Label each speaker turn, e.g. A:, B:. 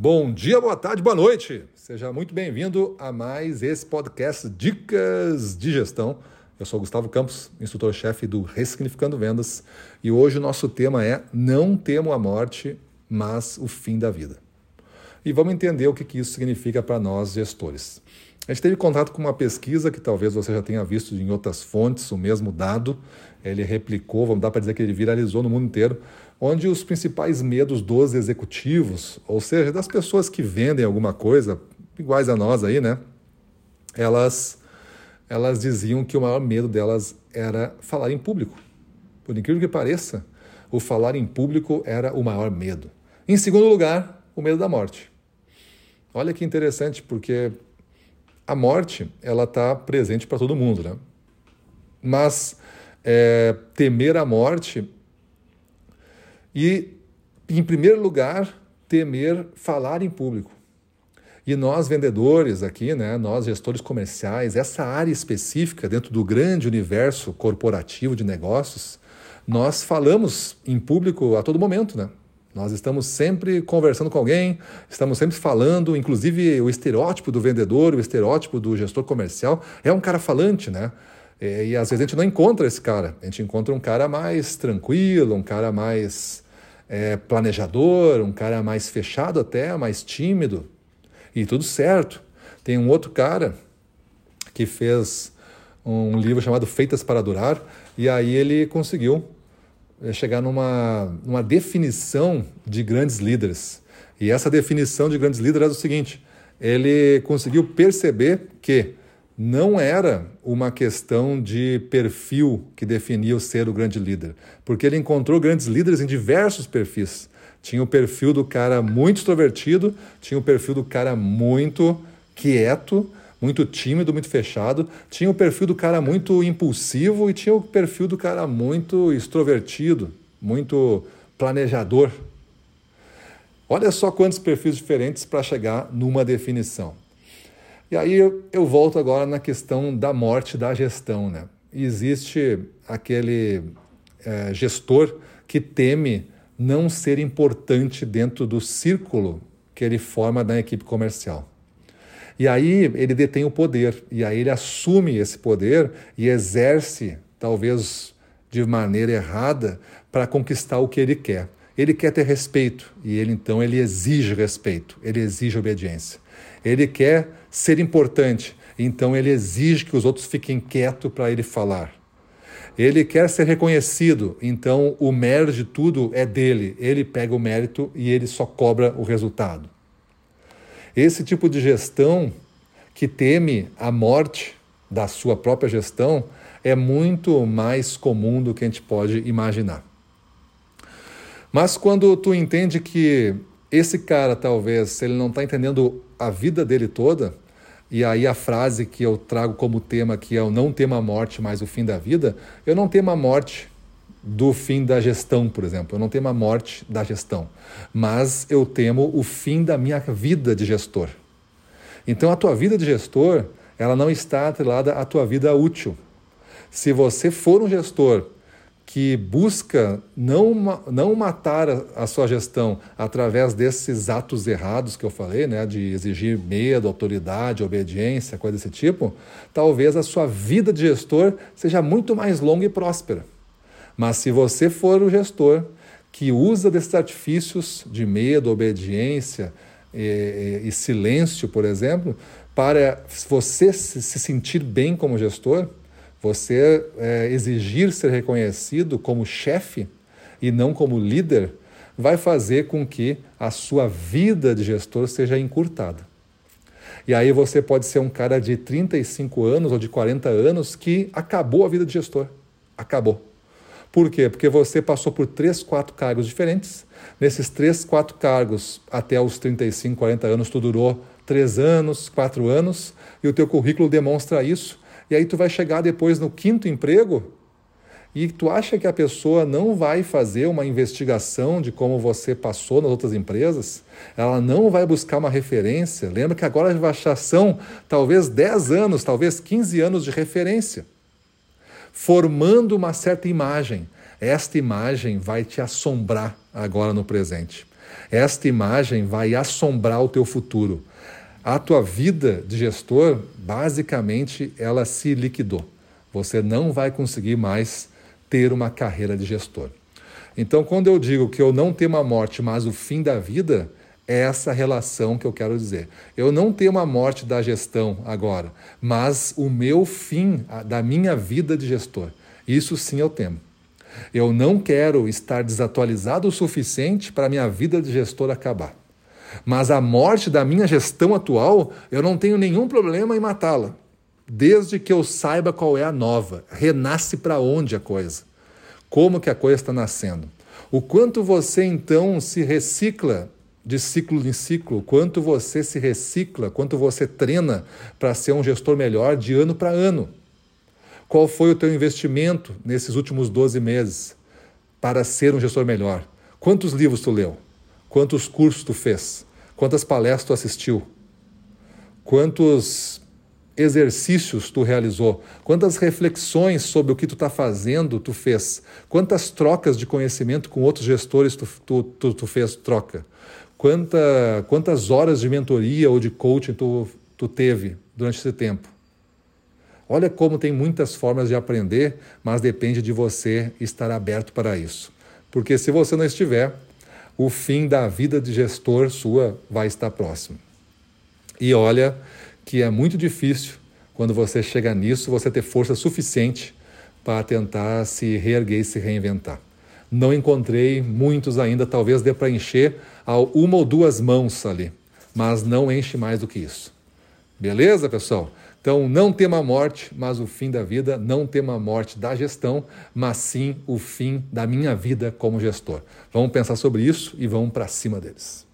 A: Bom dia, boa tarde, boa noite. Seja muito bem-vindo a mais esse podcast Dicas de Gestão. Eu sou Gustavo Campos, instrutor-chefe do Ressignificando Vendas, e hoje o nosso tema é Não temo a morte, mas o fim da vida. E vamos entender o que isso significa para nós gestores. A gente teve contato com uma pesquisa que talvez você já tenha visto em outras fontes, o mesmo dado. Ele replicou, vamos dar para dizer que ele viralizou no mundo inteiro, onde os principais medos dos executivos, ou seja, das pessoas que vendem alguma coisa, iguais a nós aí, né? Elas, elas diziam que o maior medo delas era falar em público. Por incrível que pareça, o falar em público era o maior medo. Em segundo lugar, o medo da morte. Olha que interessante, porque a morte ela está presente para todo mundo, né? Mas é, temer a morte e, em primeiro lugar, temer falar em público. E nós, vendedores aqui, né, nós, gestores comerciais, essa área específica dentro do grande universo corporativo de negócios, nós falamos em público a todo momento, né? Nós estamos sempre conversando com alguém, estamos sempre falando, inclusive o estereótipo do vendedor, o estereótipo do gestor comercial é um cara falante, né? E, e às vezes a gente não encontra esse cara, a gente encontra um cara mais tranquilo, um cara mais é, planejador, um cara mais fechado até, mais tímido, e tudo certo. Tem um outro cara que fez um livro chamado Feitas para Durar, e aí ele conseguiu é chegar numa, numa definição de grandes líderes. E essa definição de grandes líderes é o seguinte: ele conseguiu perceber que não era uma questão de perfil que definia o ser o grande líder, porque ele encontrou grandes líderes em diversos perfis. Tinha o perfil do cara muito extrovertido, tinha o perfil do cara muito quieto, muito tímido, muito fechado. Tinha o perfil do cara muito impulsivo e tinha o perfil do cara muito extrovertido, muito planejador. Olha só quantos perfis diferentes para chegar numa definição. E aí eu, volto agora na questão da morte da gestão. Né? Existe aquele é, gestor que teme não ser importante dentro do círculo que ele forma na equipe comercial. E aí ele detém o poder, e aí ele assume esse poder e exerce, talvez de maneira errada, para conquistar o que ele quer. Ele quer ter respeito e ele então ele exige respeito, ele exige obediência. Ele quer ser importante, então ele exige que os outros fiquem quietos para ele falar. Ele quer ser reconhecido, então o mérito de tudo é dele. Ele pega o mérito e ele só cobra o resultado. Esse tipo de gestão que teme a morte da sua própria gestão é muito mais comum do que a gente pode imaginar. Mas quando tu entende que esse cara, talvez, ele não está entendendo a vida dele toda, e aí a frase que eu trago como tema aqui é o não tema a morte, mas o fim da vida, eu não temo a morte do fim da gestão, por exemplo. Eu não temo a morte da gestão, mas eu temo o fim da minha vida de gestor. Então a tua vida de gestor, ela não está atrelada à tua vida útil. Se você for um gestor que busca não, não matar a, sua gestão através desses atos errados que eu falei, né, de exigir medo, autoridade, obediência, coisa desse tipo, talvez a sua vida de gestor seja muito mais longa e próspera. Mas se você for o gestor que usa desses artifícios de medo, obediência e, e, e silêncio, por exemplo, para você se sentir bem como gestor, você é, exigir ser reconhecido como chefe e não como líder, vai fazer com que a sua vida de gestor seja encurtada. E aí você pode ser um cara de 35 anos ou de 40 anos que acabou a vida de gestor. Acabou. Por quê? Porque você passou por três, quatro cargos diferentes. Nesses três, quatro cargos, até os 35, 40 anos, tu durou três anos, quatro anos, e o teu currículo demonstra isso. E aí tu vai chegar depois no quinto emprego e tu acha que a pessoa não vai fazer uma investigação de como você passou nas outras empresas? Ela não vai buscar uma referência? Lembra que agora já são talvez 10 anos, talvez 15 anos de referência formando uma certa imagem. Esta imagem vai te assombrar agora no presente. Esta imagem vai assombrar o teu futuro. A tua vida de gestor, basicamente, ela se liquidou. Você não vai conseguir mais ter uma carreira de gestor. Então, quando eu digo que eu não temo a morte, mas o fim da vida, essa relação que eu quero dizer. Eu não temo a morte da gestão agora, mas o meu fim da minha vida de gestor. Isso sim eu temo. Eu não quero estar desatualizado o suficiente para minha vida de gestor acabar. Mas a morte da minha gestão atual, eu não tenho nenhum problema em matá-la. Desde que eu saiba qual é a nova, renasce para onde a coisa como que a coisa está nascendo. O quanto você então se recicla de ciclo em ciclo, quanto você se recicla, quanto você treina para ser um gestor melhor de ano para ano. Qual foi o teu investimento nesses últimos 12 meses para ser um gestor melhor? Quantos livros tu leu? Quantos cursos tu fez? Quantas palestras tu assistiu? Quantos exercícios tu realizou, quantas reflexões sobre o que tu está fazendo tu fez, quantas trocas de conhecimento com outros gestores tu, tu, tu, tu fez troca, Quanta, quantas horas de mentoria ou de coaching tu, tu teve durante esse tempo. Olha como tem muitas formas de aprender, mas depende de você estar aberto para isso. Porque se você não estiver, o fim da vida de gestor sua vai estar próximo. E olha, que é muito difícil, quando você chega nisso, você ter força suficiente para tentar se reerguer e se reinventar. Não encontrei muitos ainda, talvez dê para encher uma ou duas mãos ali, mas não enche mais do que isso. Beleza, pessoal? Então, não tema a morte, mas o fim da vida, não tema a morte da gestão, mas sim o fim da minha vida como gestor. Vamos pensar sobre isso e vamos para cima deles.